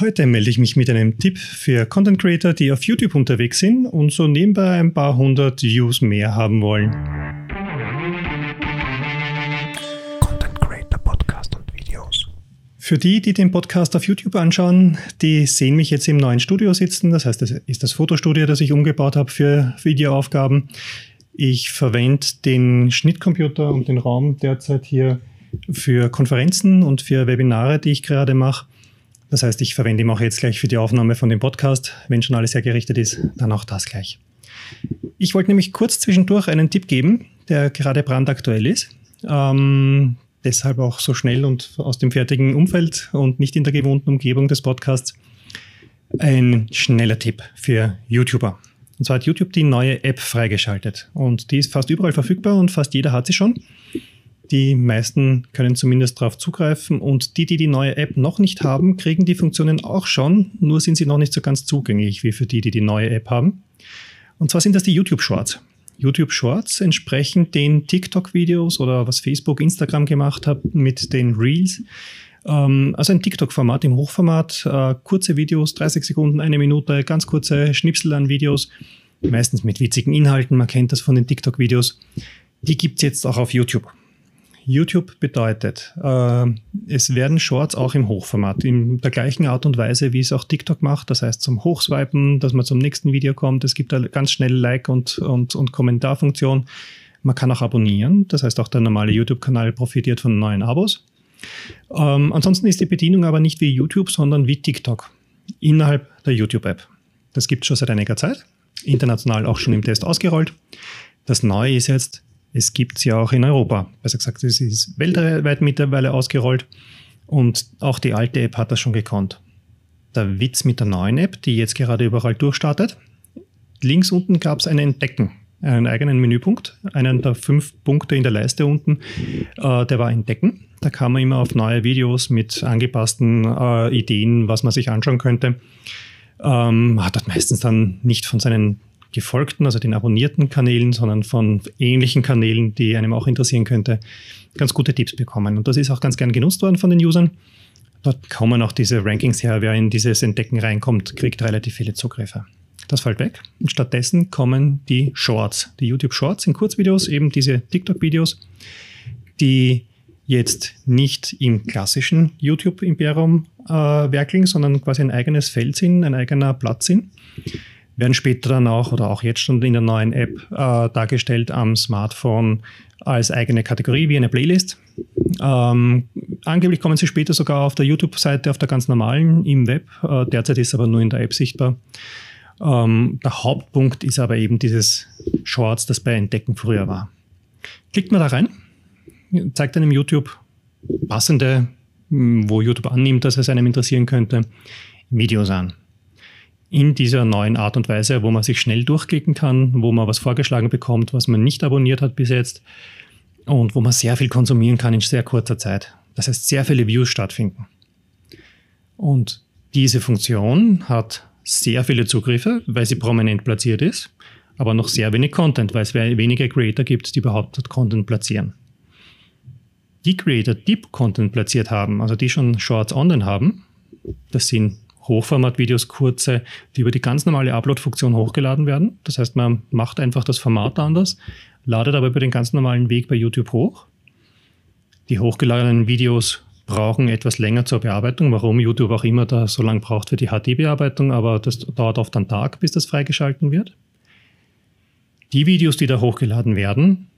Heute melde ich mich mit einem Tipp für Content Creator, die auf YouTube unterwegs sind und so nebenbei ein paar hundert Views mehr haben wollen. Content Creator Podcast und Videos. Für die, die den Podcast auf YouTube anschauen, die sehen mich jetzt im neuen Studio sitzen. Das heißt, das ist das Fotostudio, das ich umgebaut habe für Videoaufgaben. Ich verwende den Schnittcomputer und den Raum derzeit hier für Konferenzen und für Webinare, die ich gerade mache. Das heißt, ich verwende ihn auch jetzt gleich für die Aufnahme von dem Podcast. Wenn schon alles hergerichtet ist, dann auch das gleich. Ich wollte nämlich kurz zwischendurch einen Tipp geben, der gerade brandaktuell ist. Ähm, deshalb auch so schnell und aus dem fertigen Umfeld und nicht in der gewohnten Umgebung des Podcasts. Ein schneller Tipp für YouTuber. Und zwar hat YouTube die neue App freigeschaltet. Und die ist fast überall verfügbar und fast jeder hat sie schon. Die meisten können zumindest darauf zugreifen und die, die die neue App noch nicht haben, kriegen die Funktionen auch schon, nur sind sie noch nicht so ganz zugänglich wie für die, die die neue App haben. Und zwar sind das die YouTube Shorts. YouTube Shorts entsprechen den TikTok-Videos oder was Facebook, Instagram gemacht hat mit den Reels. Ähm, also ein TikTok-Format im Hochformat, äh, kurze Videos, 30 Sekunden, eine Minute, ganz kurze Schnipsel an Videos, meistens mit witzigen Inhalten, man kennt das von den TikTok-Videos. Die gibt es jetzt auch auf YouTube. YouTube bedeutet, äh, es werden Shorts auch im Hochformat, in der gleichen Art und Weise, wie es auch TikTok macht. Das heißt, zum Hochswipen, dass man zum nächsten Video kommt. Es gibt da ganz schnell Like- und, und, und Kommentarfunktion. Man kann auch abonnieren. Das heißt, auch der normale YouTube-Kanal profitiert von neuen Abos. Ähm, ansonsten ist die Bedienung aber nicht wie YouTube, sondern wie TikTok innerhalb der YouTube-App. Das gibt es schon seit einiger Zeit, international auch schon im Test ausgerollt. Das Neue ist jetzt, es gibt es ja auch in Europa. Besser gesagt, es ist weltweit mittlerweile ausgerollt und auch die alte App hat das schon gekonnt. Der Witz mit der neuen App, die jetzt gerade überall durchstartet, links unten gab es ein Entdecken, einen eigenen Menüpunkt, einen der fünf Punkte in der Leiste unten, äh, der war Entdecken. Da kam man immer auf neue Videos mit angepassten äh, Ideen, was man sich anschauen könnte. Ähm, hat dort meistens dann nicht von seinen gefolgten, also den abonnierten Kanälen, sondern von ähnlichen Kanälen, die einem auch interessieren könnte, ganz gute Tipps bekommen. Und das ist auch ganz gern genutzt worden von den Usern. Dort kommen auch diese Rankings her. Wer in dieses Entdecken reinkommt, kriegt relativ viele Zugriffe. Das fällt weg. Und stattdessen kommen die Shorts, die YouTube Shorts in Kurzvideos, eben diese TikTok-Videos, die jetzt nicht im klassischen YouTube-Imperium äh, werkeln, sondern quasi ein eigenes Feld sind, ein eigener Platz sind werden später dann auch oder auch jetzt schon in der neuen App äh, dargestellt am Smartphone als eigene Kategorie wie eine Playlist. Ähm, angeblich kommen sie später sogar auf der YouTube-Seite, auf der ganz normalen im Web. Äh, derzeit ist aber nur in der App sichtbar. Ähm, der Hauptpunkt ist aber eben dieses Shorts, das bei Entdecken früher war. Klickt man da rein, zeigt einem YouTube passende, wo YouTube annimmt, dass es einem interessieren könnte, Videos an in dieser neuen Art und Weise, wo man sich schnell durchklicken kann, wo man was vorgeschlagen bekommt, was man nicht abonniert hat bis jetzt und wo man sehr viel konsumieren kann in sehr kurzer Zeit. Das heißt, sehr viele Views stattfinden. Und diese Funktion hat sehr viele Zugriffe, weil sie prominent platziert ist, aber noch sehr wenig Content, weil es wenige Creator gibt, die überhaupt Content platzieren. Die Creator, die Content platziert haben, also die schon Shorts online haben, das sind Hochformatvideos, kurze, die über die ganz normale Upload-Funktion hochgeladen werden. Das heißt, man macht einfach das Format anders, ladet aber über den ganz normalen Weg bei YouTube hoch. Die hochgeladenen Videos brauchen etwas länger zur Bearbeitung, warum YouTube auch immer da so lange braucht für die HD-Bearbeitung, aber das dauert oft einen Tag, bis das freigeschalten wird. Die Videos, die da hochgeladen werden,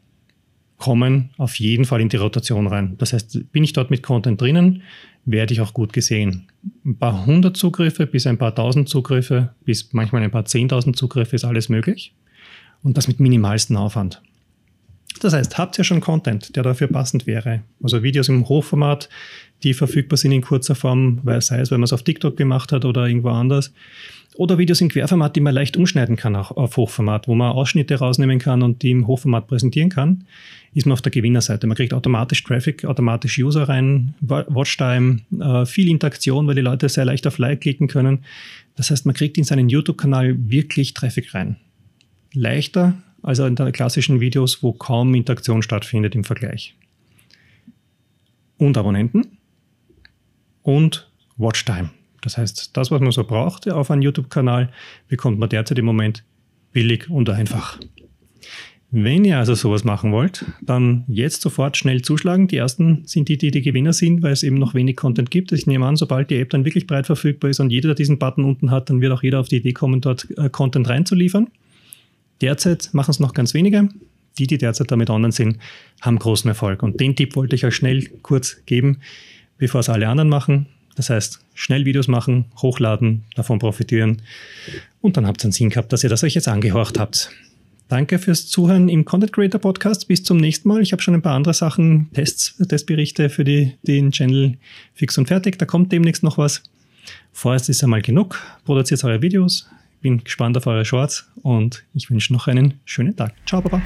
kommen auf jeden Fall in die Rotation rein. Das heißt, bin ich dort mit Content drinnen, werde ich auch gut gesehen. Ein paar hundert Zugriffe bis ein paar tausend Zugriffe bis manchmal ein paar zehntausend Zugriffe ist alles möglich und das mit minimalstem Aufwand. Das heißt, habt ihr schon Content, der dafür passend wäre? Also Videos im Hochformat, die verfügbar sind in kurzer Form, weil sei es, wenn man es auf TikTok gemacht hat oder irgendwo anders. Oder Videos im Querformat, die man leicht umschneiden kann auch auf Hochformat, wo man Ausschnitte rausnehmen kann und die im Hochformat präsentieren kann, ist man auf der Gewinnerseite. Man kriegt automatisch Traffic, automatisch User rein, Watchtime, äh, viel Interaktion, weil die Leute sehr leicht auf Like klicken können. Das heißt, man kriegt in seinen YouTube-Kanal wirklich Traffic rein. Leichter als in den klassischen Videos, wo kaum Interaktion stattfindet im Vergleich. Und Abonnenten und Watchtime. Das heißt, das, was man so braucht auf einem YouTube-Kanal, bekommt man derzeit im Moment billig und einfach. Wenn ihr also sowas machen wollt, dann jetzt sofort schnell zuschlagen. Die ersten sind die, die die Gewinner sind, weil es eben noch wenig Content gibt. Ich nehme an, sobald die App dann wirklich breit verfügbar ist und jeder, der diesen Button unten hat, dann wird auch jeder auf die Idee kommen, dort äh, Content reinzuliefern. Derzeit machen es noch ganz wenige. Die, die derzeit damit online sind, haben großen Erfolg. Und den Tipp wollte ich euch schnell kurz geben, bevor es alle anderen machen. Das heißt, schnell Videos machen, hochladen, davon profitieren und dann habt ihr einen Sinn gehabt, dass ihr das euch jetzt angehorcht habt. Danke fürs Zuhören im Content Creator Podcast. Bis zum nächsten Mal. Ich habe schon ein paar andere Sachen, Tests, Testberichte für die, den Channel fix und fertig. Da kommt demnächst noch was. Vorerst ist einmal genug. Produziert eure Videos. Bin gespannt auf eure Shorts und ich wünsche noch einen schönen Tag. Ciao, Baba.